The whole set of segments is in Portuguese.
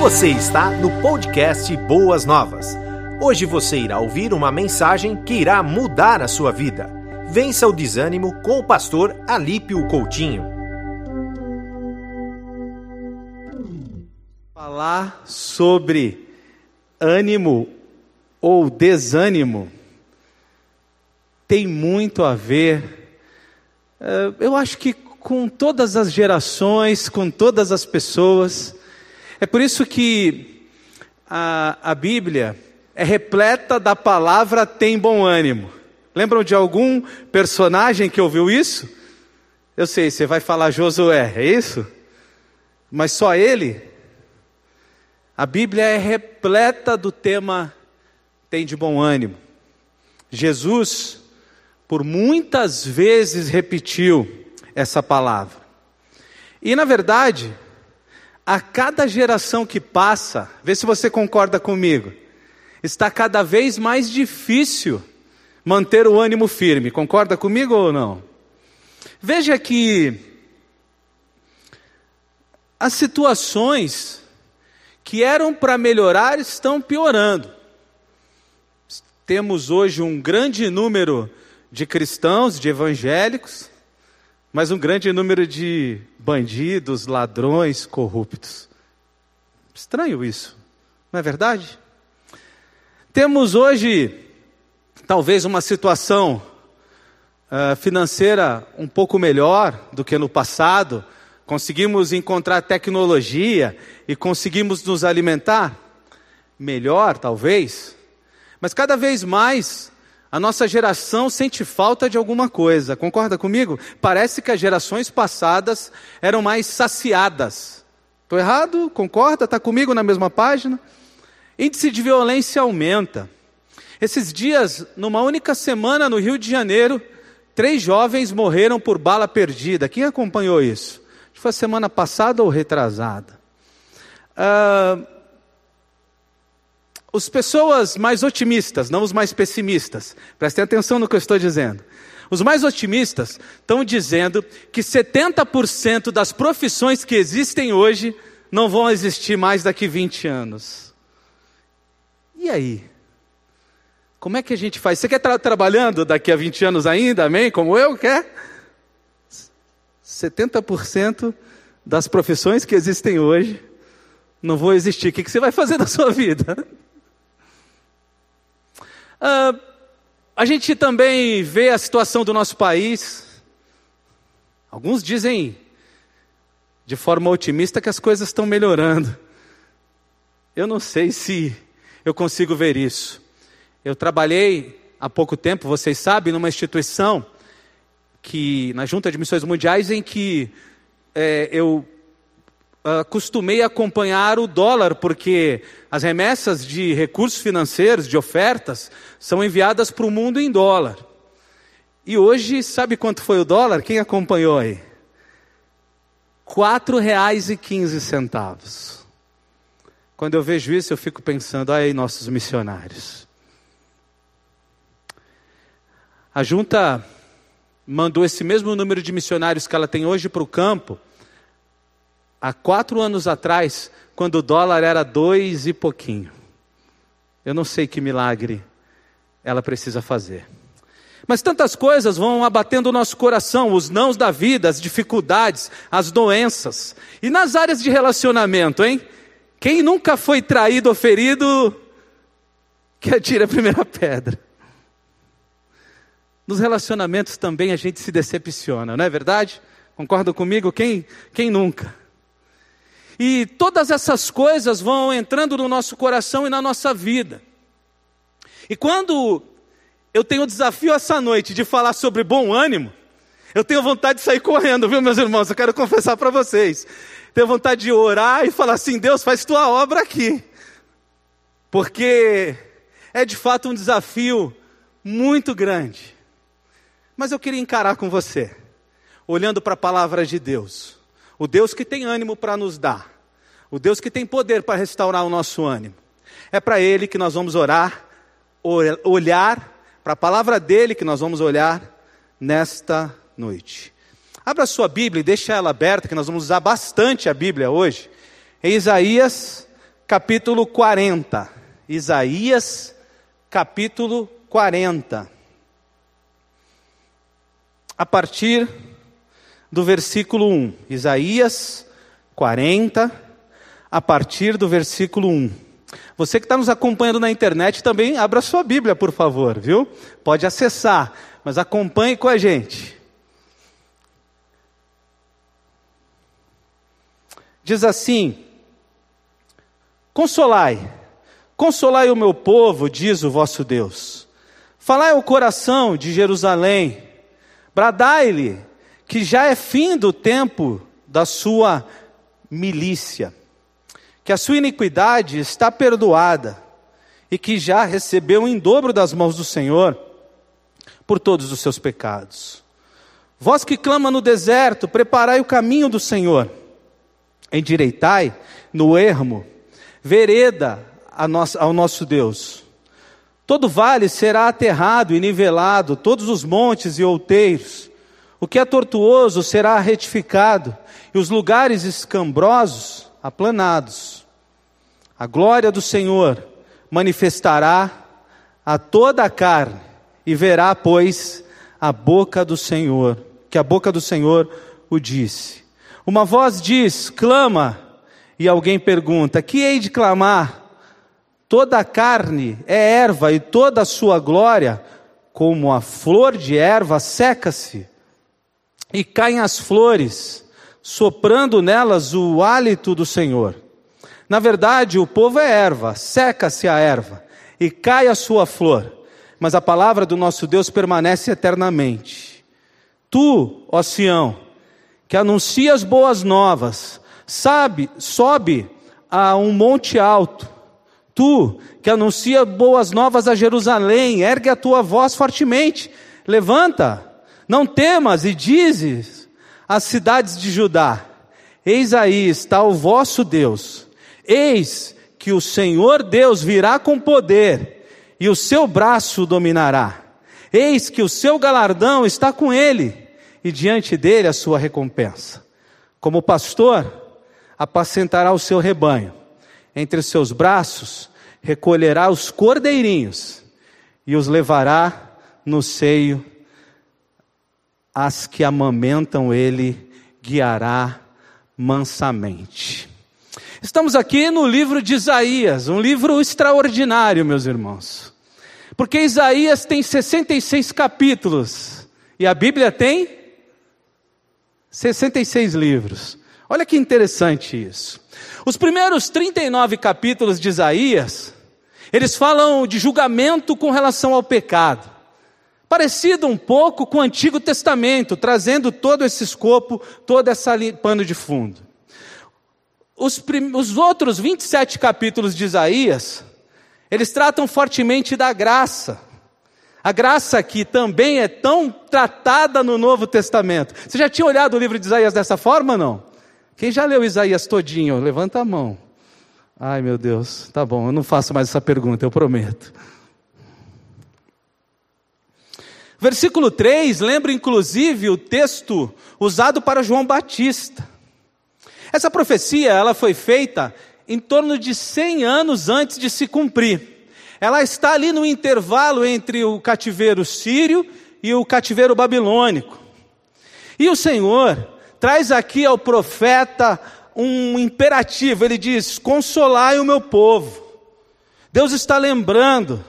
Você está no podcast Boas Novas. Hoje você irá ouvir uma mensagem que irá mudar a sua vida. Vença o desânimo com o pastor Alípio Coutinho. Falar sobre ânimo ou desânimo tem muito a ver, eh, eu acho que com todas as gerações, com todas as pessoas. É por isso que a, a Bíblia é repleta da palavra tem bom ânimo. Lembram de algum personagem que ouviu isso? Eu sei, você vai falar Josué, é isso? Mas só ele? A Bíblia é repleta do tema tem de bom ânimo. Jesus, por muitas vezes, repetiu essa palavra. E na verdade, a cada geração que passa, vê se você concorda comigo, está cada vez mais difícil manter o ânimo firme. Concorda comigo ou não? Veja que as situações que eram para melhorar estão piorando. Temos hoje um grande número de cristãos, de evangélicos, mas um grande número de bandidos, ladrões, corruptos. Estranho isso, não é verdade? Temos hoje, talvez, uma situação uh, financeira um pouco melhor do que no passado, conseguimos encontrar tecnologia e conseguimos nos alimentar melhor, talvez, mas cada vez mais a nossa geração sente falta de alguma coisa, concorda comigo? Parece que as gerações passadas eram mais saciadas. Estou errado? Concorda? Está comigo na mesma página? Índice de violência aumenta. Esses dias, numa única semana no Rio de Janeiro, três jovens morreram por bala perdida. Quem acompanhou isso? Foi semana passada ou retrasada. Uh, as pessoas mais otimistas, não os mais pessimistas, prestem atenção no que eu estou dizendo. Os mais otimistas estão dizendo que 70% das profissões que existem hoje não vão existir mais daqui 20 anos. E aí? Como é que a gente faz? Você quer estar trabalhando daqui a 20 anos ainda, amém? Como eu quer? 70% das profissões que existem hoje não vão existir. O que você vai fazer da sua vida? Uh, a gente também vê a situação do nosso país. Alguns dizem de forma otimista que as coisas estão melhorando. Eu não sei se eu consigo ver isso. Eu trabalhei há pouco tempo, vocês sabem, numa instituição que na Junta de Missões Mundiais em que é, eu uh, costumei acompanhar o dólar, porque as remessas de recursos financeiros, de ofertas, são enviadas para o mundo em dólar. E hoje, sabe quanto foi o dólar? Quem acompanhou aí? R$ 4,15. Quando eu vejo isso, eu fico pensando, aí nossos missionários. A junta mandou esse mesmo número de missionários que ela tem hoje para o campo, há quatro anos atrás, quando o dólar era dois e pouquinho. Eu não sei que milagre ela precisa fazer. Mas tantas coisas vão abatendo o nosso coração, os nãos da vida, as dificuldades, as doenças. E nas áreas de relacionamento, hein? Quem nunca foi traído ou ferido, que atire a primeira pedra. Nos relacionamentos também a gente se decepciona, não é verdade? Concordam comigo? Quem, quem nunca? E todas essas coisas vão entrando no nosso coração e na nossa vida. E quando eu tenho o desafio essa noite de falar sobre bom ânimo, eu tenho vontade de sair correndo, viu, meus irmãos? Eu quero confessar para vocês. Tenho vontade de orar e falar assim: Deus, faz tua obra aqui. Porque é de fato um desafio muito grande. Mas eu queria encarar com você, olhando para a palavra de Deus o Deus que tem ânimo para nos dar, o Deus que tem poder para restaurar o nosso ânimo. É para Ele que nós vamos orar, olhar, para a palavra dele que nós vamos olhar nesta noite. Abra sua Bíblia e deixa ela aberta, que nós vamos usar bastante a Bíblia hoje. Em Isaías, capítulo 40. Isaías, capítulo 40. A partir do versículo 1. Isaías 40, a partir do versículo 1. Você que está nos acompanhando na internet também abra sua Bíblia, por favor, viu? Pode acessar, mas acompanhe com a gente. Diz assim: Consolai, consolai o meu povo, diz o vosso Deus. Falai ao coração de Jerusalém, bradai-lhe que já é fim do tempo da sua milícia, que a sua iniquidade está perdoada e que já recebeu em dobro das mãos do Senhor por todos os seus pecados. Vós que clama no deserto, preparai o caminho do Senhor, endireitai no ermo, vereda ao nosso Deus. Todo vale será aterrado e nivelado, todos os montes e outeiros. O que é tortuoso será retificado, e os lugares escambrosos aplanados. A glória do Senhor manifestará a toda a carne, e verá, pois, a boca do Senhor, que a boca do Senhor o disse. Uma voz diz: clama, e alguém pergunta: que hei de clamar? Toda a carne é erva, e toda a sua glória, como a flor de erva, seca-se, e caem as flores soprando nelas o hálito do Senhor. Na verdade, o povo é erva, seca-se a erva e cai a sua flor, mas a palavra do nosso Deus permanece eternamente. Tu, ó Sião, que anuncias boas novas, sabe, sobe a um monte alto. Tu, que anuncia boas novas a Jerusalém, ergue a tua voz fortemente, levanta, não temas e dizes as cidades de Judá: Eis aí está o vosso Deus. Eis que o Senhor Deus virá com poder e o seu braço dominará. Eis que o seu galardão está com ele e diante dele a sua recompensa. Como pastor, apacentará o seu rebanho. Entre os seus braços recolherá os cordeirinhos e os levará no seio as que amamentam ele guiará mansamente. Estamos aqui no livro de Isaías, um livro extraordinário, meus irmãos. Porque Isaías tem 66 capítulos e a Bíblia tem 66 livros. Olha que interessante isso. Os primeiros 39 capítulos de Isaías, eles falam de julgamento com relação ao pecado parecido um pouco com o Antigo Testamento, trazendo todo esse escopo, todo esse pano de fundo. Os, os outros 27 capítulos de Isaías, eles tratam fortemente da graça. A graça que também é tão tratada no Novo Testamento. Você já tinha olhado o livro de Isaías dessa forma não? Quem já leu Isaías todinho? Levanta a mão. Ai meu Deus, tá bom, eu não faço mais essa pergunta, eu prometo. Versículo 3 lembra inclusive o texto usado para João Batista. Essa profecia, ela foi feita em torno de 100 anos antes de se cumprir. Ela está ali no intervalo entre o cativeiro sírio e o cativeiro babilônico. E o Senhor traz aqui ao profeta um imperativo, ele diz: Consolai o meu povo. Deus está lembrando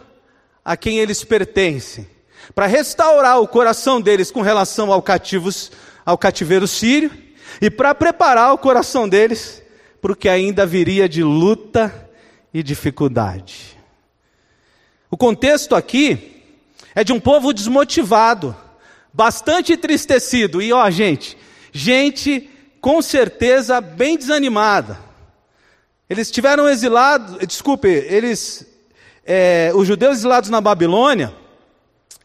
a quem eles pertencem para restaurar o coração deles com relação ao, cativos, ao cativeiro sírio e para preparar o coração deles para o que ainda viria de luta e dificuldade. O contexto aqui é de um povo desmotivado, bastante entristecido e ó, gente, gente com certeza bem desanimada. Eles tiveram exilados, desculpe, eles, é, os judeus exilados na Babilônia,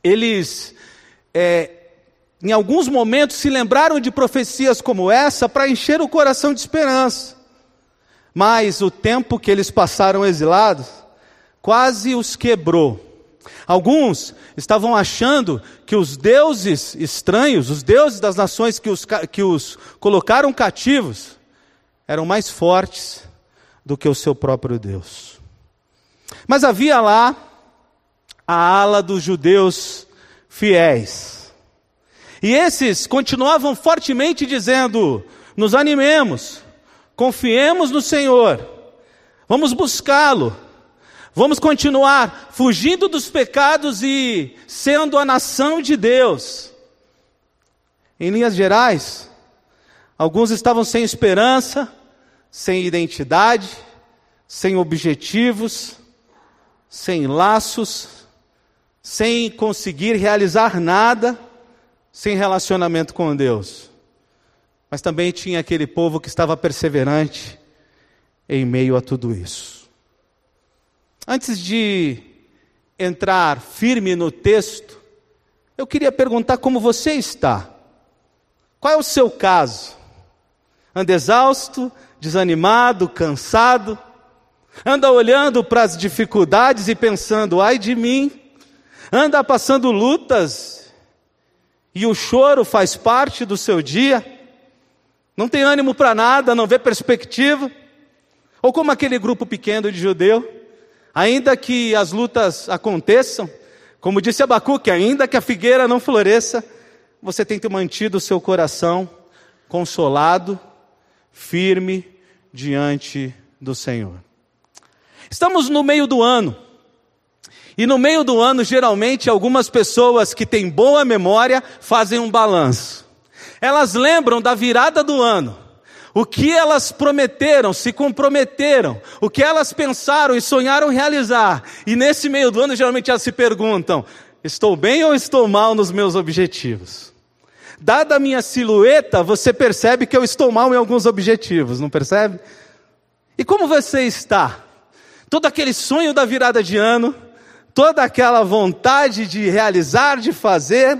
eles, é, em alguns momentos, se lembraram de profecias como essa para encher o coração de esperança. Mas o tempo que eles passaram exilados quase os quebrou. Alguns estavam achando que os deuses estranhos, os deuses das nações que os, que os colocaram cativos, eram mais fortes do que o seu próprio Deus. Mas havia lá a ala dos judeus fiéis. E esses continuavam fortemente dizendo: nos animemos, confiemos no Senhor, vamos buscá-lo, vamos continuar fugindo dos pecados e sendo a nação de Deus. Em linhas gerais, alguns estavam sem esperança, sem identidade, sem objetivos, sem laços, sem conseguir realizar nada, sem relacionamento com Deus. Mas também tinha aquele povo que estava perseverante em meio a tudo isso. Antes de entrar firme no texto, eu queria perguntar como você está. Qual é o seu caso? Anda exausto, desanimado, cansado? Anda olhando para as dificuldades e pensando, ai de mim? Anda passando lutas e o choro faz parte do seu dia, não tem ânimo para nada, não vê perspectiva, ou como aquele grupo pequeno de judeu, ainda que as lutas aconteçam, como disse Abacuque, ainda que a figueira não floresça, você tem que ter mantido o seu coração consolado, firme diante do Senhor. Estamos no meio do ano. E no meio do ano, geralmente, algumas pessoas que têm boa memória fazem um balanço. Elas lembram da virada do ano, o que elas prometeram, se comprometeram, o que elas pensaram e sonharam realizar. E nesse meio do ano, geralmente elas se perguntam: estou bem ou estou mal nos meus objetivos? Dada a minha silhueta, você percebe que eu estou mal em alguns objetivos, não percebe? E como você está? Todo aquele sonho da virada de ano, toda aquela vontade de realizar, de fazer,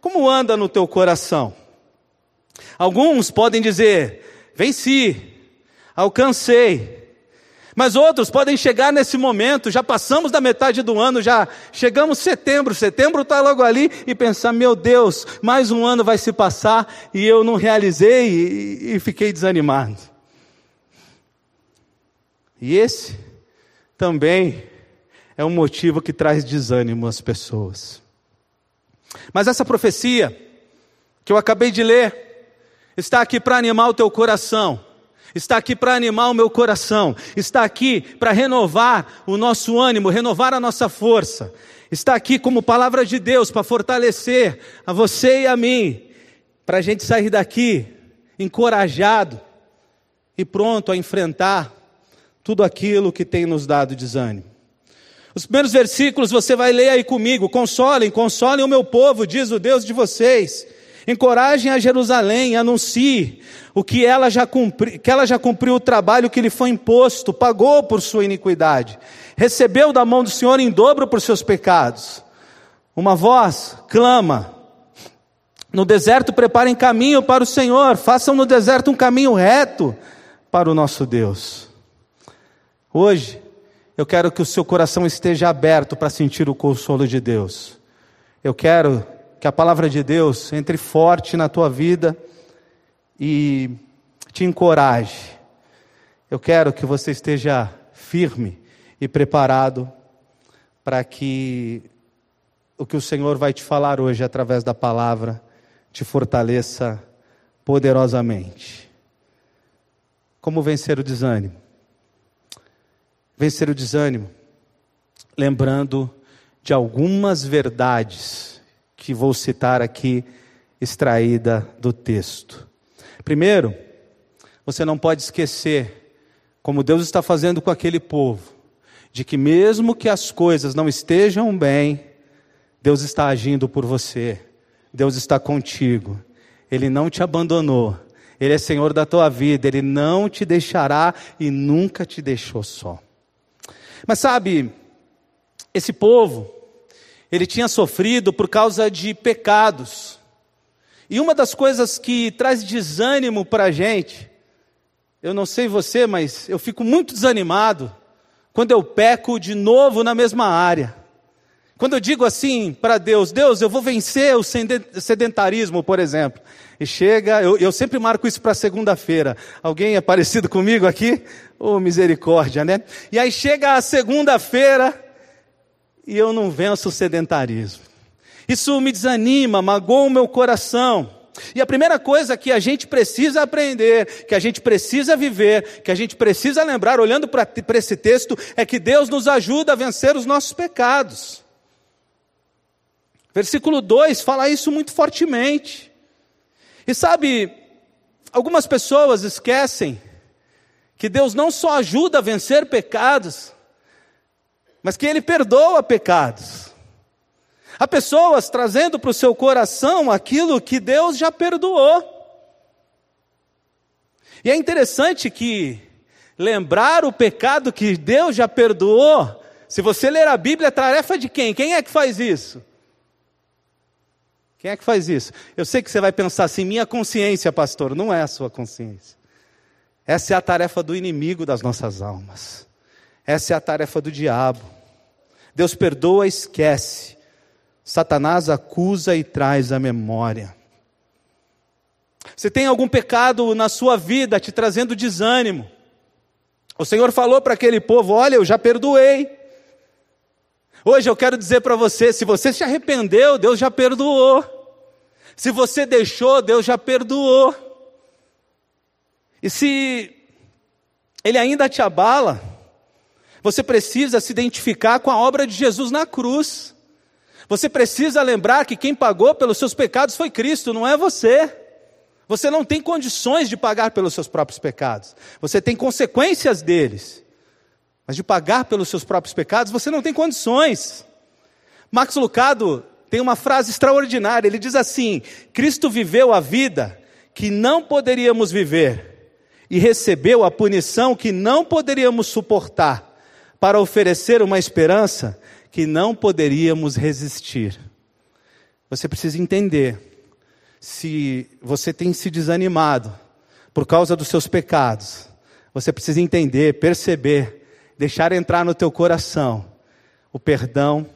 como anda no teu coração? Alguns podem dizer: venci, alcancei. Mas outros podem chegar nesse momento, já passamos da metade do ano, já chegamos setembro, setembro está logo ali, e pensar: meu Deus, mais um ano vai se passar e eu não realizei e, e fiquei desanimado. E esse também é um motivo que traz desânimo às pessoas. Mas essa profecia que eu acabei de ler está aqui para animar o teu coração. Está aqui para animar o meu coração, está aqui para renovar o nosso ânimo, renovar a nossa força, está aqui como palavra de Deus para fortalecer a você e a mim, para a gente sair daqui encorajado e pronto a enfrentar tudo aquilo que tem nos dado desânimo. Os primeiros versículos você vai ler aí comigo. Consolem, consolem o meu povo, diz o Deus de vocês. Encorajem a Jerusalém, anuncie o que ela já cumpri, que ela já cumpriu o trabalho que lhe foi imposto, pagou por sua iniquidade, recebeu da mão do Senhor em dobro por seus pecados. Uma voz clama: No deserto preparem caminho para o Senhor, façam no deserto um caminho reto para o nosso Deus. Hoje, eu quero que o seu coração esteja aberto para sentir o consolo de Deus. Eu quero que a palavra de Deus entre forte na tua vida e te encoraje. Eu quero que você esteja firme e preparado para que o que o Senhor vai te falar hoje através da palavra te fortaleça poderosamente. Como vencer o desânimo? Vencer o desânimo, lembrando de algumas verdades que vou citar aqui, extraída do texto. Primeiro, você não pode esquecer, como Deus está fazendo com aquele povo, de que mesmo que as coisas não estejam bem, Deus está agindo por você, Deus está contigo, Ele não te abandonou, Ele é Senhor da tua vida, Ele não te deixará e nunca te deixou só. Mas sabe, esse povo, ele tinha sofrido por causa de pecados. E uma das coisas que traz desânimo para a gente, eu não sei você, mas eu fico muito desanimado quando eu peco de novo na mesma área. Quando eu digo assim para Deus, Deus, eu vou vencer o sedentarismo, por exemplo. E chega, eu, eu sempre marco isso para segunda-feira. Alguém é parecido comigo aqui? Ô oh, misericórdia, né? E aí chega a segunda-feira e eu não venço o sedentarismo. Isso me desanima, magoa o meu coração. E a primeira coisa que a gente precisa aprender, que a gente precisa viver, que a gente precisa lembrar, olhando para esse texto, é que Deus nos ajuda a vencer os nossos pecados. Versículo 2 fala isso muito fortemente. E sabe, algumas pessoas esquecem que Deus não só ajuda a vencer pecados, mas que Ele perdoa pecados. Há pessoas trazendo para o seu coração aquilo que Deus já perdoou. E é interessante que lembrar o pecado que Deus já perdoou, se você ler a Bíblia, é tarefa de quem? Quem é que faz isso? Quem é que faz isso? Eu sei que você vai pensar assim, minha consciência, pastor, não é a sua consciência. Essa é a tarefa do inimigo das nossas almas. Essa é a tarefa do diabo. Deus perdoa, esquece. Satanás acusa e traz a memória. Você tem algum pecado na sua vida te trazendo desânimo? O Senhor falou para aquele povo: Olha, eu já perdoei. Hoje eu quero dizer para você: se você se arrependeu, Deus já perdoou. Se você deixou, Deus já perdoou. E se Ele ainda te abala, você precisa se identificar com a obra de Jesus na cruz. Você precisa lembrar que quem pagou pelos seus pecados foi Cristo, não é você. Você não tem condições de pagar pelos seus próprios pecados. Você tem consequências deles. Mas de pagar pelos seus próprios pecados, você não tem condições. Max Lucado tem uma frase extraordinária. Ele diz assim: Cristo viveu a vida que não poderíamos viver e recebeu a punição que não poderíamos suportar para oferecer uma esperança que não poderíamos resistir. Você precisa entender se você tem se desanimado por causa dos seus pecados. Você precisa entender, perceber deixar entrar no teu coração o perdão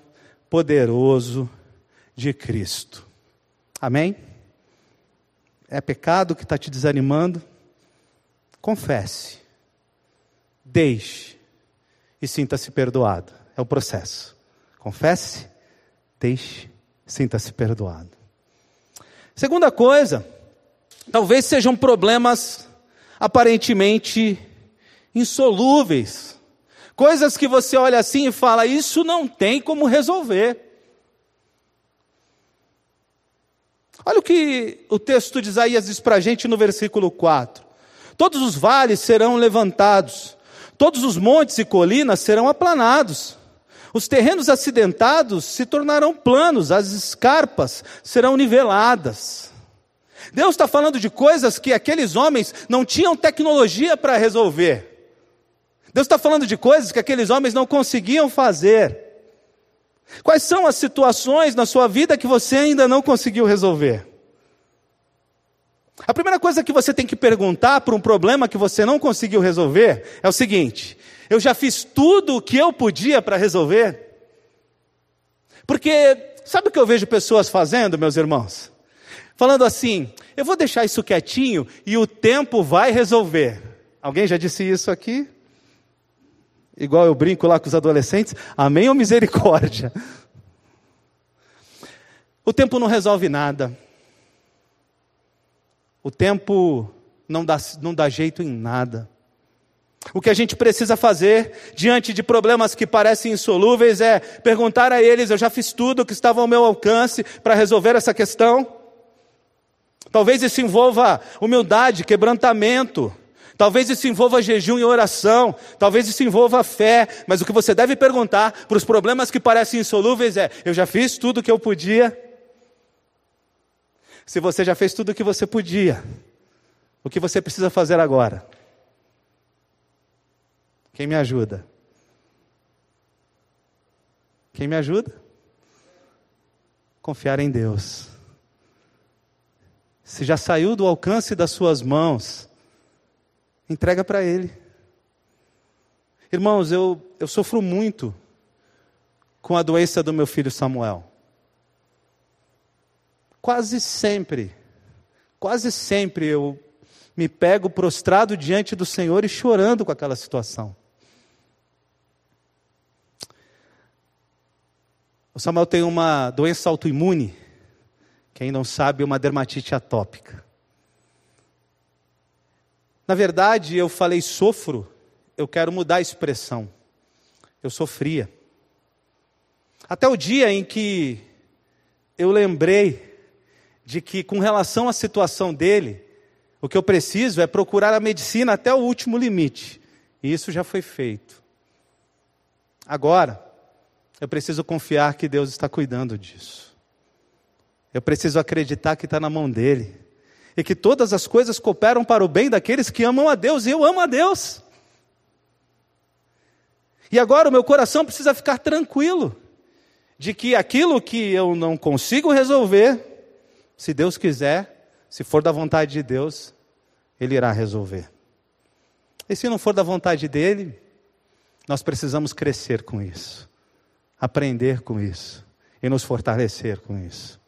poderoso de Cristo. Amém? É pecado que está te desanimando? Confesse, deixe e sinta-se perdoado. É o processo. Confesse, deixe, sinta-se perdoado. Segunda coisa, talvez sejam problemas aparentemente insolúveis Coisas que você olha assim e fala, isso não tem como resolver. Olha o que o texto de Isaías diz para a gente no versículo 4: Todos os vales serão levantados, todos os montes e colinas serão aplanados, os terrenos acidentados se tornarão planos, as escarpas serão niveladas. Deus está falando de coisas que aqueles homens não tinham tecnologia para resolver. Deus está falando de coisas que aqueles homens não conseguiam fazer. Quais são as situações na sua vida que você ainda não conseguiu resolver? A primeira coisa que você tem que perguntar para um problema que você não conseguiu resolver é o seguinte: eu já fiz tudo o que eu podia para resolver? Porque, sabe o que eu vejo pessoas fazendo, meus irmãos? Falando assim, eu vou deixar isso quietinho e o tempo vai resolver. Alguém já disse isso aqui? Igual eu brinco lá com os adolescentes, amém ou misericórdia? O tempo não resolve nada. O tempo não dá, não dá jeito em nada. O que a gente precisa fazer diante de problemas que parecem insolúveis é perguntar a eles: eu já fiz tudo o que estava ao meu alcance para resolver essa questão? Talvez isso envolva humildade, quebrantamento, Talvez isso envolva jejum e oração, talvez isso envolva fé, mas o que você deve perguntar para os problemas que parecem insolúveis é: eu já fiz tudo o que eu podia? Se você já fez tudo o que você podia, o que você precisa fazer agora? Quem me ajuda? Quem me ajuda? Confiar em Deus. Se já saiu do alcance das suas mãos, Entrega para Ele. Irmãos, eu, eu sofro muito com a doença do meu filho Samuel? Quase sempre, quase sempre eu me pego prostrado diante do Senhor e chorando com aquela situação. O Samuel tem uma doença autoimune, quem não sabe, uma dermatite atópica. Na verdade, eu falei sofro, eu quero mudar a expressão. Eu sofria. Até o dia em que eu lembrei de que, com relação à situação dele, o que eu preciso é procurar a medicina até o último limite. E isso já foi feito. Agora, eu preciso confiar que Deus está cuidando disso. Eu preciso acreditar que está na mão dele. E que todas as coisas cooperam para o bem daqueles que amam a Deus. E eu amo a Deus. E agora o meu coração precisa ficar tranquilo de que aquilo que eu não consigo resolver, se Deus quiser, se for da vontade de Deus, ele irá resolver. E se não for da vontade dele, nós precisamos crescer com isso, aprender com isso e nos fortalecer com isso.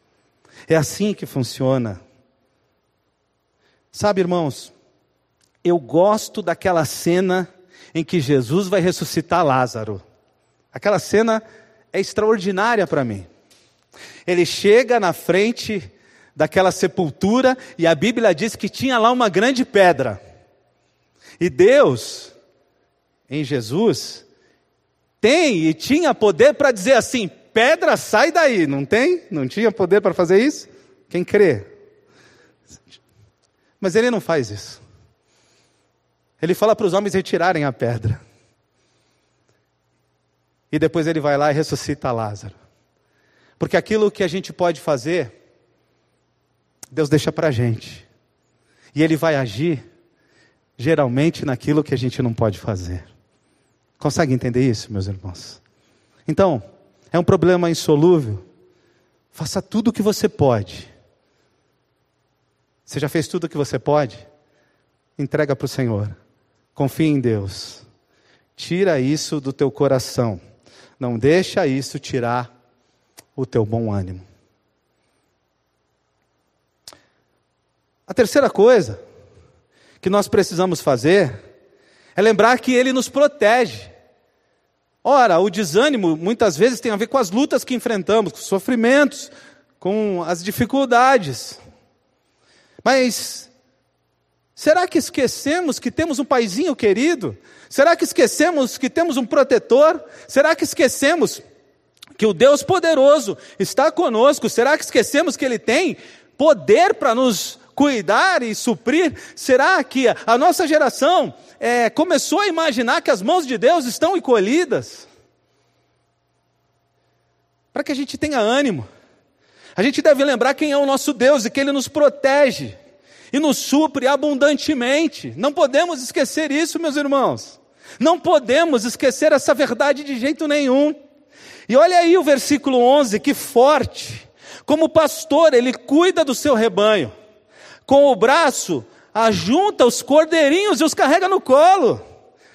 É assim que funciona. Sabe, irmãos, eu gosto daquela cena em que Jesus vai ressuscitar Lázaro. Aquela cena é extraordinária para mim. Ele chega na frente daquela sepultura e a Bíblia diz que tinha lá uma grande pedra. E Deus, em Jesus, tem e tinha poder para dizer assim: pedra, sai daí. Não tem? Não tinha poder para fazer isso? Quem crê? Mas ele não faz isso. Ele fala para os homens retirarem a pedra. E depois ele vai lá e ressuscita Lázaro. Porque aquilo que a gente pode fazer Deus deixa para a gente. E Ele vai agir, geralmente, naquilo que a gente não pode fazer. Consegue entender isso, meus irmãos? Então, é um problema insolúvel. Faça tudo o que você pode. Você já fez tudo o que você pode? Entrega para o Senhor. Confie em Deus. Tira isso do teu coração. Não deixa isso tirar o teu bom ânimo. A terceira coisa que nós precisamos fazer é lembrar que Ele nos protege. Ora, o desânimo muitas vezes tem a ver com as lutas que enfrentamos, com os sofrimentos, com as dificuldades. Mas será que esquecemos que temos um paizinho querido? Será que esquecemos que temos um protetor? Será que esquecemos que o Deus poderoso está conosco? Será que esquecemos que Ele tem poder para nos cuidar e suprir? Será que a nossa geração é, começou a imaginar que as mãos de Deus estão encolhidas? Para que a gente tenha ânimo. A gente deve lembrar quem é o nosso Deus e que Ele nos protege e nos supre abundantemente. Não podemos esquecer isso, meus irmãos. Não podemos esquecer essa verdade de jeito nenhum. E olha aí o versículo 11, que forte. Como pastor, ele cuida do seu rebanho com o braço, ajunta os cordeirinhos e os carrega no colo.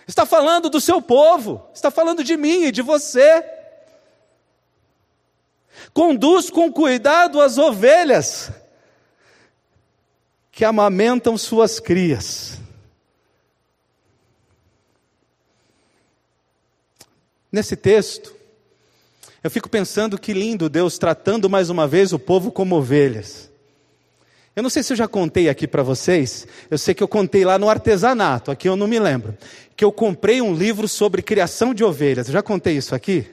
Está falando do seu povo, está falando de mim e de você. Conduz com cuidado as ovelhas que amamentam suas crias. Nesse texto, eu fico pensando que lindo Deus tratando mais uma vez o povo como ovelhas. Eu não sei se eu já contei aqui para vocês, eu sei que eu contei lá no artesanato, aqui eu não me lembro, que eu comprei um livro sobre criação de ovelhas. Eu já contei isso aqui?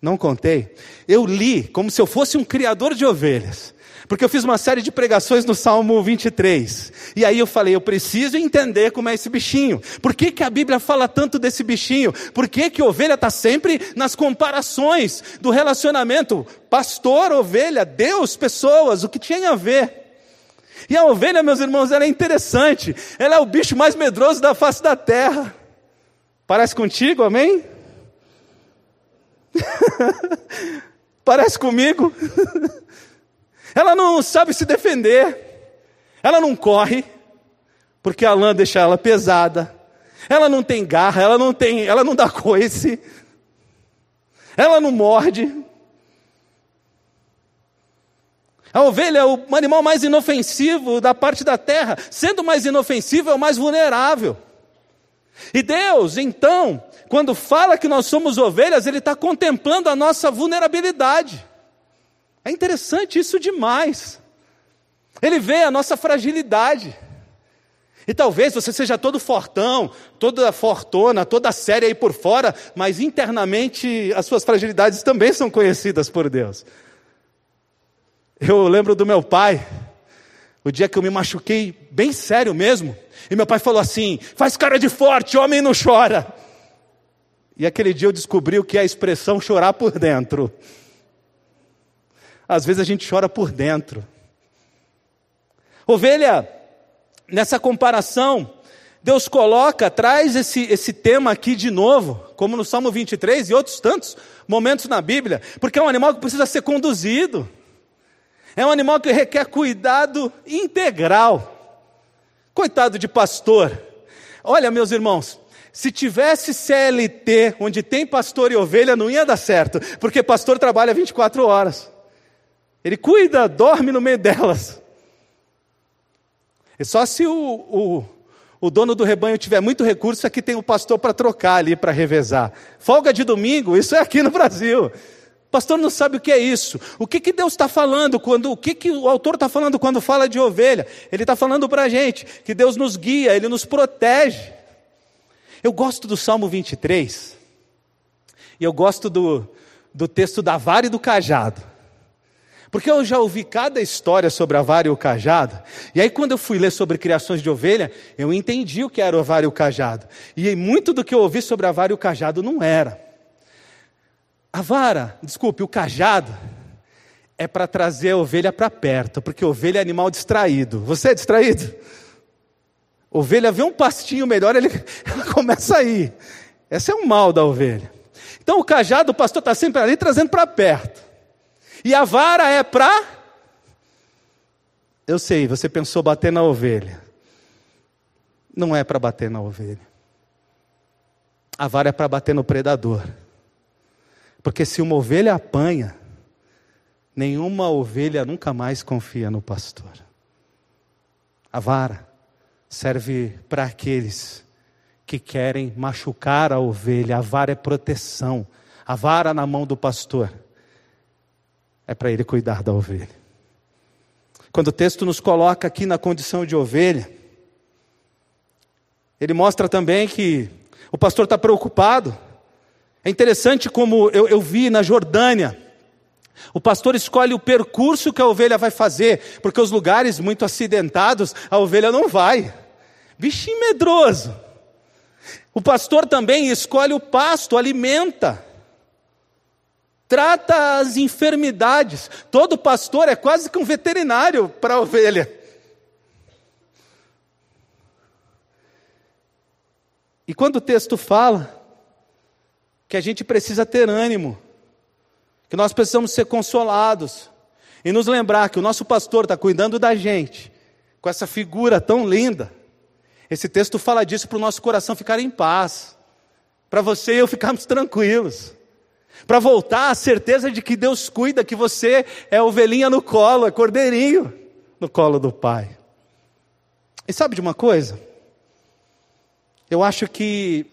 Não contei. Eu li como se eu fosse um criador de ovelhas. Porque eu fiz uma série de pregações no Salmo 23. E aí eu falei, eu preciso entender como é esse bichinho. Por que, que a Bíblia fala tanto desse bichinho? Por que, que ovelha está sempre nas comparações do relacionamento pastor, ovelha, Deus, pessoas, o que tinha a ver? E a ovelha, meus irmãos, ela é interessante. Ela é o bicho mais medroso da face da terra. Parece contigo, amém? Parece comigo? ela não sabe se defender. Ela não corre, porque a lã deixa ela pesada. Ela não tem garra, ela não tem, ela não dá coice. ela não morde. A ovelha é o animal mais inofensivo da parte da terra, sendo mais inofensivo, é o mais vulnerável. E Deus, então, quando fala que nós somos ovelhas, Ele está contemplando a nossa vulnerabilidade. É interessante isso demais. Ele vê a nossa fragilidade. E talvez você seja todo fortão, toda fortuna, toda séria aí por fora, mas internamente as suas fragilidades também são conhecidas por Deus. Eu lembro do meu pai, o dia que eu me machuquei bem sério mesmo, e meu pai falou assim: faz cara de forte, homem não chora. E aquele dia eu descobri o que é a expressão chorar por dentro. Às vezes a gente chora por dentro. Ovelha, nessa comparação, Deus coloca, traz esse, esse tema aqui de novo, como no Salmo 23 e outros tantos momentos na Bíblia, porque é um animal que precisa ser conduzido, é um animal que requer cuidado integral. Coitado de pastor, olha, meus irmãos, se tivesse CLT, onde tem pastor e ovelha, não ia dar certo, porque pastor trabalha 24 horas, ele cuida, dorme no meio delas. E só se o, o, o dono do rebanho tiver muito recurso, aqui tem o pastor para trocar ali, para revezar. Folga de domingo, isso é aqui no Brasil. Pastor não sabe o que é isso. O que, que Deus está falando quando, o que, que o autor está falando quando fala de ovelha? Ele está falando para a gente que Deus nos guia, Ele nos protege. Eu gosto do Salmo 23, e eu gosto do, do texto da vara e do cajado. Porque eu já ouvi cada história sobre a vara e o cajado, e aí quando eu fui ler sobre criações de ovelha, eu entendi o que era o vara e o cajado. E muito do que eu ouvi sobre a vara e o cajado não era. A vara, desculpe, o cajado, é para trazer a ovelha para perto, porque ovelha é animal distraído. Você é distraído? Ovelha vê um pastinho melhor, ele, ela começa a ir. Esse é o mal da ovelha. Então o cajado, o pastor está sempre ali trazendo para perto. E a vara é para. Eu sei, você pensou bater na ovelha. Não é para bater na ovelha. A vara é para bater no predador. Porque se uma ovelha apanha, nenhuma ovelha nunca mais confia no pastor. A vara serve para aqueles que querem machucar a ovelha. A vara é proteção. A vara na mão do pastor é para ele cuidar da ovelha. Quando o texto nos coloca aqui na condição de ovelha, ele mostra também que o pastor está preocupado. É interessante como eu, eu vi na Jordânia, o pastor escolhe o percurso que a ovelha vai fazer, porque os lugares muito acidentados, a ovelha não vai. Bichinho medroso. O pastor também escolhe o pasto, alimenta trata as enfermidades. Todo pastor é quase que um veterinário para a ovelha. E quando o texto fala que a gente precisa ter ânimo, que nós precisamos ser consolados, e nos lembrar que o nosso pastor está cuidando da gente, com essa figura tão linda, esse texto fala disso para o nosso coração ficar em paz, para você e eu ficarmos tranquilos. Para voltar à certeza de que Deus cuida, que você é ovelhinha no colo, é cordeirinho no colo do Pai. E sabe de uma coisa? Eu acho que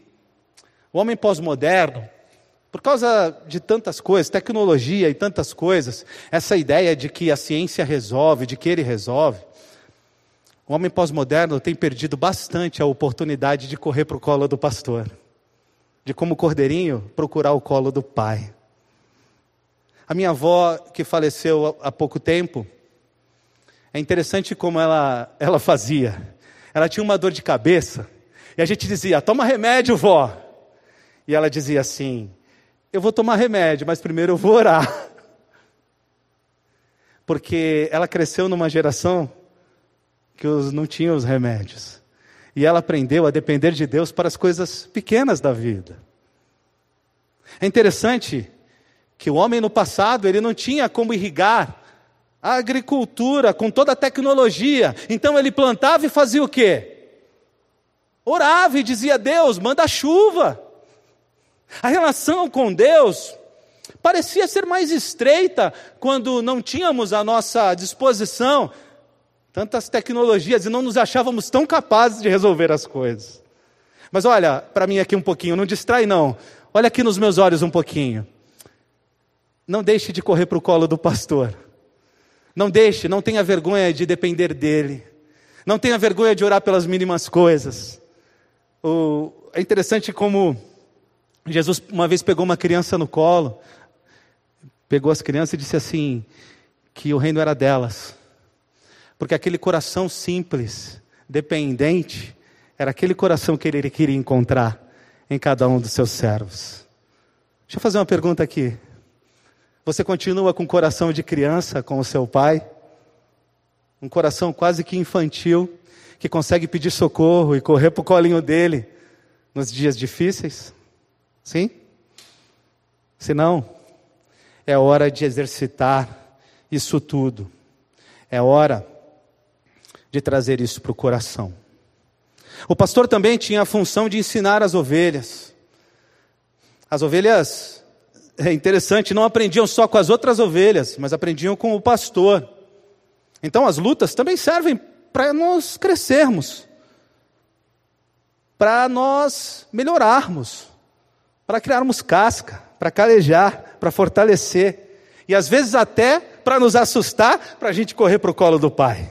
o homem pós-moderno, por causa de tantas coisas, tecnologia e tantas coisas, essa ideia de que a ciência resolve, de que ele resolve, o homem pós-moderno tem perdido bastante a oportunidade de correr para o colo do pastor de como cordeirinho procurar o colo do pai. A minha avó, que faleceu há pouco tempo, é interessante como ela, ela fazia. Ela tinha uma dor de cabeça, e a gente dizia: toma remédio, vó. E ela dizia assim: eu vou tomar remédio, mas primeiro eu vou orar. Porque ela cresceu numa geração que não tinha os remédios. E ela aprendeu a depender de Deus para as coisas pequenas da vida. É interessante que o homem no passado, ele não tinha como irrigar a agricultura com toda a tecnologia. Então ele plantava e fazia o quê? Orava e dizia: Deus, manda chuva. A relação com Deus parecia ser mais estreita quando não tínhamos à nossa disposição tantas tecnologias e não nos achávamos tão capazes de resolver as coisas. Mas olha, para mim aqui um pouquinho, não distrai não. Olha aqui nos meus olhos um pouquinho. Não deixe de correr para o colo do pastor. Não deixe, não tenha vergonha de depender dele. Não tenha vergonha de orar pelas mínimas coisas. O, é interessante como Jesus uma vez pegou uma criança no colo, pegou as crianças e disse assim: que o reino era delas. Porque aquele coração simples, dependente, era aquele coração que ele queria encontrar em cada um dos seus servos. Deixa eu fazer uma pergunta aqui. Você continua com o coração de criança com o seu pai? Um coração quase que infantil, que consegue pedir socorro e correr para o colinho dele nos dias difíceis? Sim? Se não, é hora de exercitar isso tudo. É hora de trazer isso para o coração. O pastor também tinha a função de ensinar as ovelhas. As ovelhas, é interessante, não aprendiam só com as outras ovelhas, mas aprendiam com o pastor. Então as lutas também servem para nós crescermos, para nós melhorarmos para criarmos casca, para calejar, para fortalecer. E às vezes até para nos assustar, para a gente correr para o colo do pai.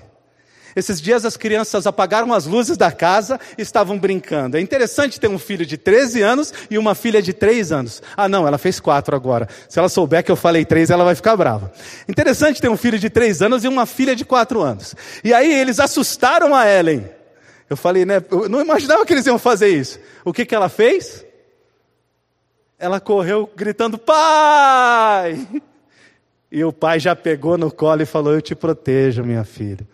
Esses dias as crianças apagaram as luzes da casa e estavam brincando. É interessante ter um filho de 13 anos e uma filha de 3 anos. Ah, não, ela fez 4 agora. Se ela souber que eu falei 3, ela vai ficar brava. Interessante ter um filho de 3 anos e uma filha de 4 anos. E aí eles assustaram a Ellen. Eu falei, né? Eu não imaginava que eles iam fazer isso. O que, que ela fez? Ela correu gritando: Pai! E o pai já pegou no colo e falou: Eu te protejo, minha filha.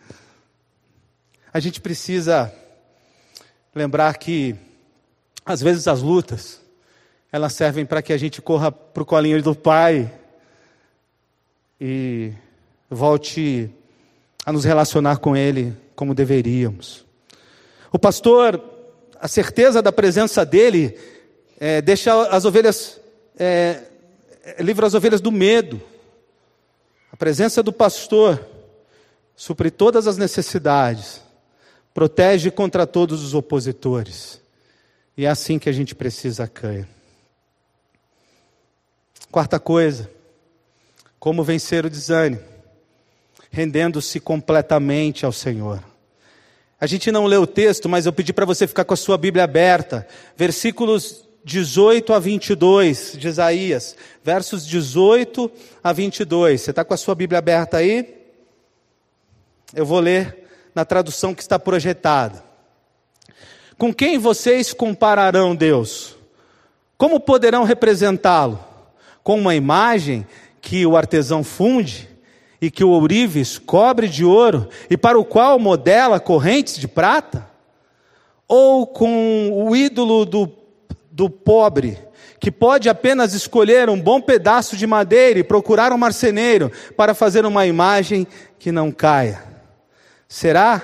A gente precisa lembrar que, às vezes, as lutas, elas servem para que a gente corra para o colinho do pai e volte a nos relacionar com ele como deveríamos. O pastor, a certeza da presença dele, é, deixa as ovelhas, é, livra as ovelhas do medo. A presença do pastor supre todas as necessidades, protege contra todos os opositores. E é assim que a gente precisa cair. Quarta coisa, como vencer o desânimo? Rendendo-se completamente ao Senhor. A gente não lê o texto, mas eu pedi para você ficar com a sua Bíblia aberta. Versículos 18 a 22 de Isaías, versos 18 a 22. Você está com a sua Bíblia aberta aí? Eu vou ler na tradução que está projetada. Com quem vocês compararão Deus? Como poderão representá-lo? Com uma imagem que o artesão funde e que o ourives cobre de ouro e para o qual modela correntes de prata? Ou com o ídolo do do pobre, que pode apenas escolher um bom pedaço de madeira e procurar um marceneiro para fazer uma imagem que não caia. Será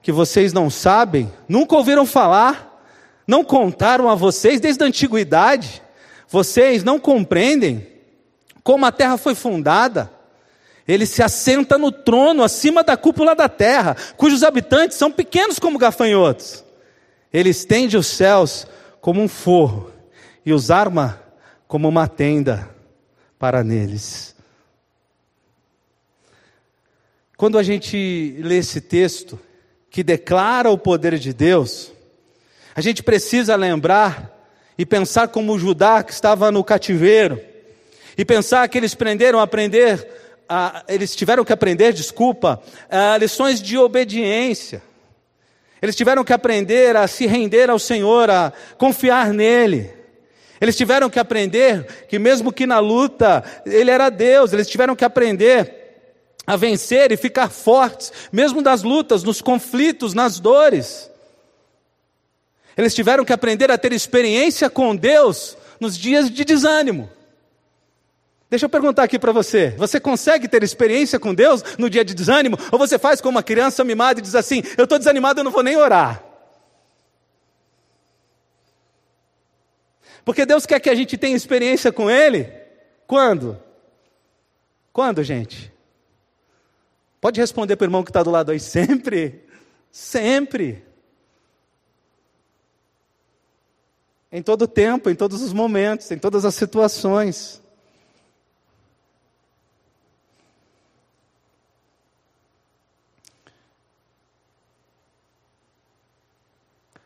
que vocês não sabem? Nunca ouviram falar? Não contaram a vocês desde a antiguidade? Vocês não compreendem como a terra foi fundada? Ele se assenta no trono acima da cúpula da terra, cujos habitantes são pequenos como gafanhotos. Ele estende os céus como um forro e os arma como uma tenda para neles. Quando a gente lê esse texto que declara o poder de Deus, a gente precisa lembrar e pensar como Judá que estava no cativeiro, e pensar que eles aprenderam a aprender, a, eles tiveram que aprender, desculpa, a, lições de obediência. Eles tiveram que aprender a se render ao Senhor, a confiar nele. Eles tiveram que aprender que, mesmo que na luta, Ele era Deus, eles tiveram que aprender a vencer e ficar fortes, mesmo das lutas, nos conflitos, nas dores. Eles tiveram que aprender a ter experiência com Deus nos dias de desânimo. Deixa eu perguntar aqui para você: você consegue ter experiência com Deus no dia de desânimo? Ou você faz como uma criança mimada e diz assim: eu estou desanimado, eu não vou nem orar? Porque Deus quer que a gente tenha experiência com Ele Quando? Quando, gente? Pode responder para o irmão que está do lado aí, sempre. Sempre. Em todo tempo, em todos os momentos, em todas as situações.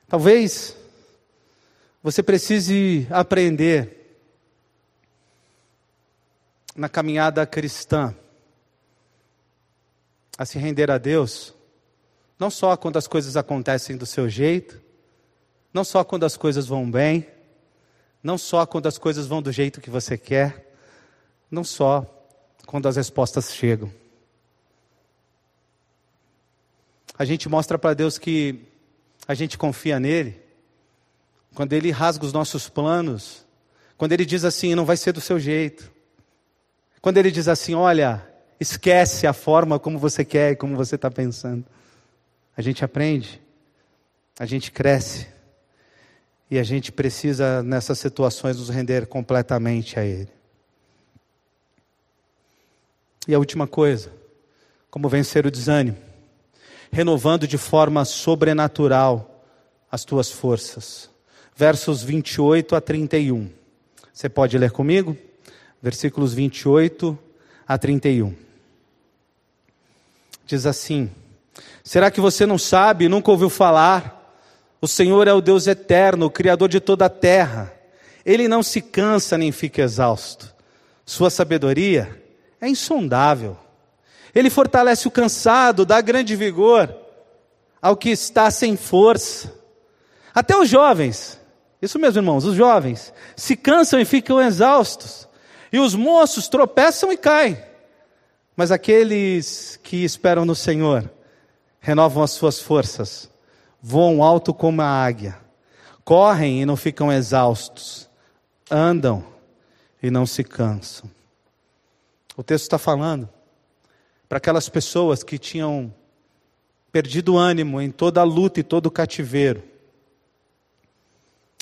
Talvez você precise aprender na caminhada cristã a se render a Deus, não só quando as coisas acontecem do seu jeito, não só quando as coisas vão bem, não só quando as coisas vão do jeito que você quer, não só quando as respostas chegam. A gente mostra para Deus que a gente confia nele, quando ele rasga os nossos planos, quando ele diz assim, não vai ser do seu jeito, quando ele diz assim, olha, esquece a forma como você quer e como você está pensando. A gente aprende, a gente cresce, e a gente precisa, nessas situações, nos render completamente a Ele. E a última coisa, como vencer o desânimo renovando de forma sobrenatural as tuas forças. Versos 28 a 31. Você pode ler comigo? Versículos 28 a 31. Diz assim: Será que você não sabe, nunca ouviu falar? O Senhor é o Deus eterno, o Criador de toda a terra. Ele não se cansa nem fica exausto. Sua sabedoria é insondável. Ele fortalece o cansado, dá grande vigor ao que está sem força. Até os jovens, isso mesmo, irmãos, os jovens se cansam e ficam exaustos, e os moços tropeçam e caem. Mas aqueles que esperam no Senhor renovam as suas forças, voam alto como a águia, correm e não ficam exaustos, andam e não se cansam. O texto está falando para aquelas pessoas que tinham perdido ânimo em toda a luta e todo o cativeiro,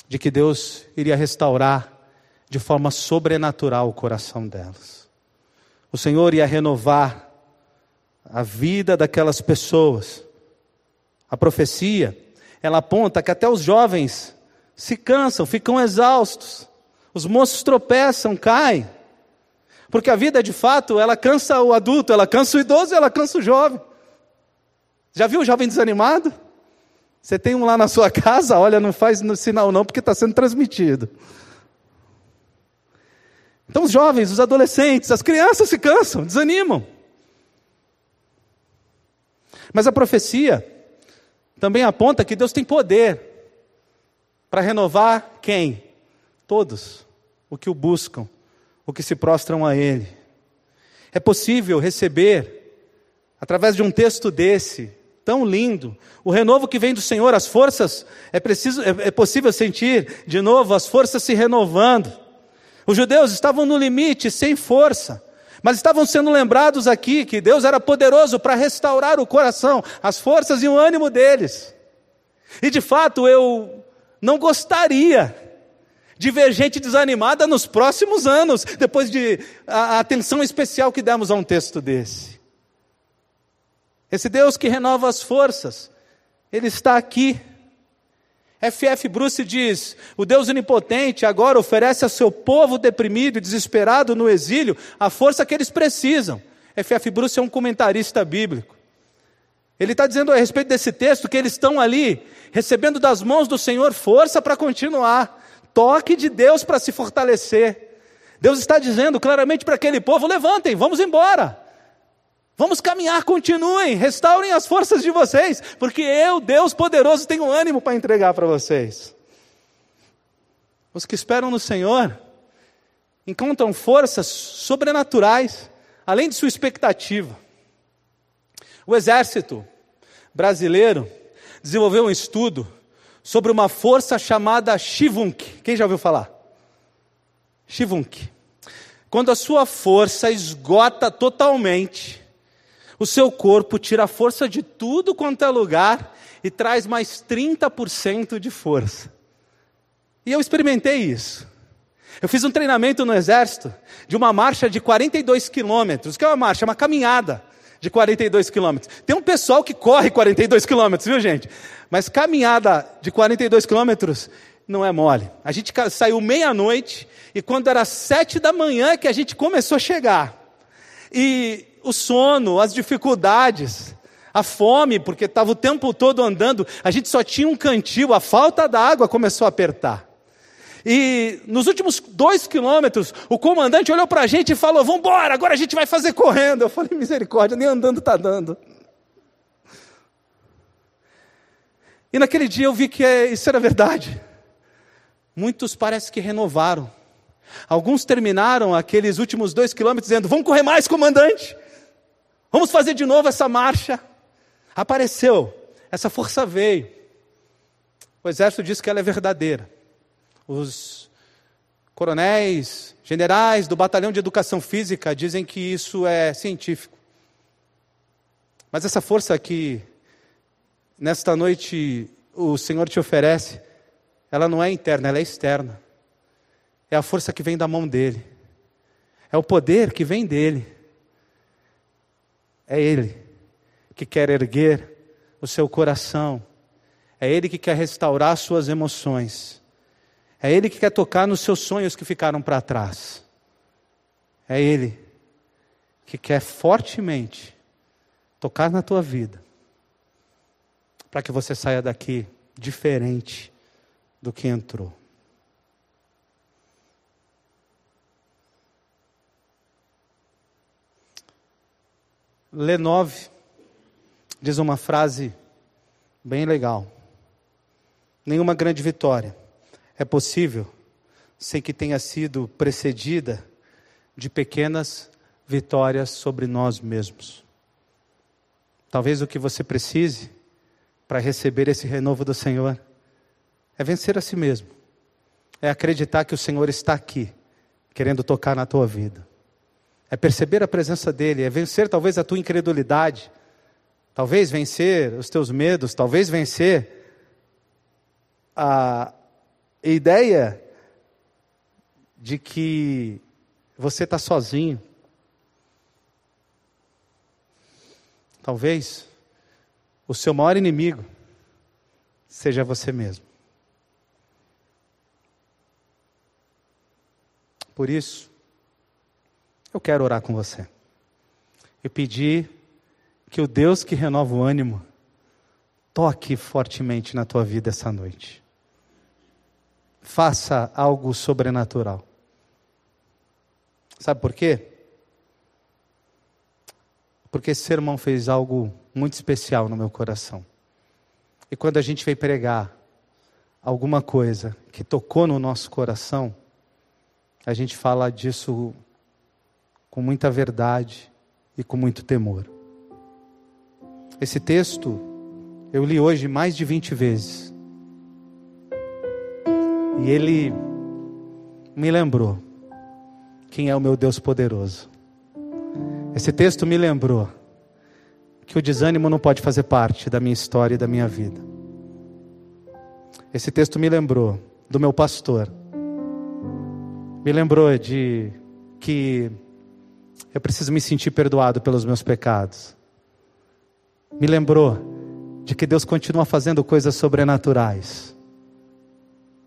de que Deus iria restaurar de forma sobrenatural o coração delas. O Senhor ia renovar a vida daquelas pessoas. A profecia, ela aponta que até os jovens se cansam, ficam exaustos, os moços tropeçam, caem. Porque a vida, de fato, ela cansa o adulto, ela cansa o idoso, ela cansa o jovem. Já viu o jovem desanimado? Você tem um lá na sua casa, olha, não faz sinal não, porque está sendo transmitido. Então os jovens, os adolescentes, as crianças se cansam, desanimam. Mas a profecia também aponta que Deus tem poder para renovar quem? Todos, o que o buscam o que se prostram a Ele. É possível receber, através de um texto desse, tão lindo, o renovo que vem do Senhor, as forças, é, preciso, é, é possível sentir de novo as forças se renovando. Os judeus estavam no limite, sem força, mas estavam sendo lembrados aqui que Deus era poderoso para restaurar o coração, as forças e o ânimo deles. E de fato eu não gostaria de ver gente desanimada nos próximos anos, depois de a, a atenção especial que demos a um texto desse. Esse Deus que renova as forças, Ele está aqui. F.F. Bruce diz: o Deus onipotente agora oferece ao seu povo deprimido e desesperado no exílio a força que eles precisam. F.F. Bruce é um comentarista bíblico. Ele está dizendo a respeito desse texto que eles estão ali recebendo das mãos do Senhor força para continuar toque de Deus para se fortalecer. Deus está dizendo claramente para aquele povo: levantem, vamos embora. Vamos caminhar, continuem, restaurem as forças de vocês, porque eu, Deus poderoso, tenho ânimo para entregar para vocês. Os que esperam no Senhor encontram forças sobrenaturais, além de sua expectativa. O exército brasileiro desenvolveu um estudo sobre uma força chamada Shivunk. Quem já ouviu falar? Shivunk. Quando a sua força esgota totalmente, o seu corpo tira a força de tudo quanto é lugar e traz mais 30% de força. E eu experimentei isso. Eu fiz um treinamento no exército de uma marcha de 42 quilômetros. O que é uma marcha? É uma caminhada de 42 quilômetros. Tem um pessoal que corre 42 quilômetros, viu gente? Mas caminhada de 42 quilômetros não é mole. A gente saiu meia-noite e quando era sete da manhã que a gente começou a chegar. E o sono, as dificuldades, a fome, porque estava o tempo todo andando, a gente só tinha um cantil, a falta da água começou a apertar. E nos últimos dois quilômetros, o comandante olhou para a gente e falou: Vamos embora, agora a gente vai fazer correndo. Eu falei: Misericórdia, nem andando está dando. E naquele dia eu vi que é, isso era verdade. Muitos parece que renovaram. Alguns terminaram aqueles últimos dois quilômetros dizendo: Vamos correr mais, comandante. Vamos fazer de novo essa marcha. Apareceu, essa força veio. O exército diz que ela é verdadeira os coronéis, generais do Batalhão de Educação Física dizem que isso é científico. Mas essa força que nesta noite o Senhor te oferece, ela não é interna, ela é externa. É a força que vem da mão dele. É o poder que vem dele. É ele que quer erguer o seu coração. É ele que quer restaurar suas emoções. É Ele que quer tocar nos seus sonhos que ficaram para trás. É Ele que quer fortemente tocar na tua vida, para que você saia daqui diferente do que entrou. Lenove diz uma frase bem legal. Nenhuma grande vitória é possível sem que tenha sido precedida de pequenas vitórias sobre nós mesmos. Talvez o que você precise para receber esse renovo do Senhor. É vencer a si mesmo, é acreditar que o Senhor está aqui, querendo tocar na tua vida, é perceber a presença dEle, é vencer talvez a tua incredulidade, talvez vencer os teus medos, talvez vencer a, ideia de que você está sozinho. Talvez o seu maior inimigo seja você mesmo. Por isso, eu quero orar com você. E pedir que o Deus que renova o ânimo toque fortemente na tua vida essa noite faça algo sobrenatural. Sabe por quê? Porque esse sermão fez algo muito especial no meu coração. E quando a gente veio pregar alguma coisa que tocou no nosso coração, a gente fala disso com muita verdade e com muito temor. Esse texto eu li hoje mais de 20 vezes. E ele me lembrou quem é o meu Deus poderoso. Esse texto me lembrou que o desânimo não pode fazer parte da minha história e da minha vida. Esse texto me lembrou do meu pastor. Me lembrou de que eu preciso me sentir perdoado pelos meus pecados. Me lembrou de que Deus continua fazendo coisas sobrenaturais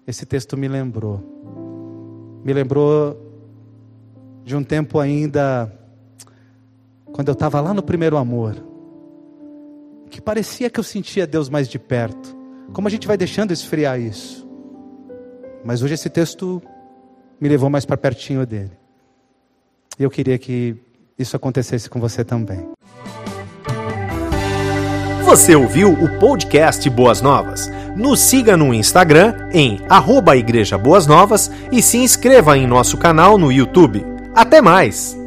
esse texto me lembrou. Me lembrou de um tempo ainda, quando eu estava lá no primeiro amor, que parecia que eu sentia Deus mais de perto. Como a gente vai deixando esfriar isso? Mas hoje esse texto me levou mais para pertinho dele. E eu queria que isso acontecesse com você também. Você ouviu o podcast Boas Novas? Nos siga no Instagram em arroba Igreja Boas Novas e se inscreva em nosso canal no YouTube. Até mais!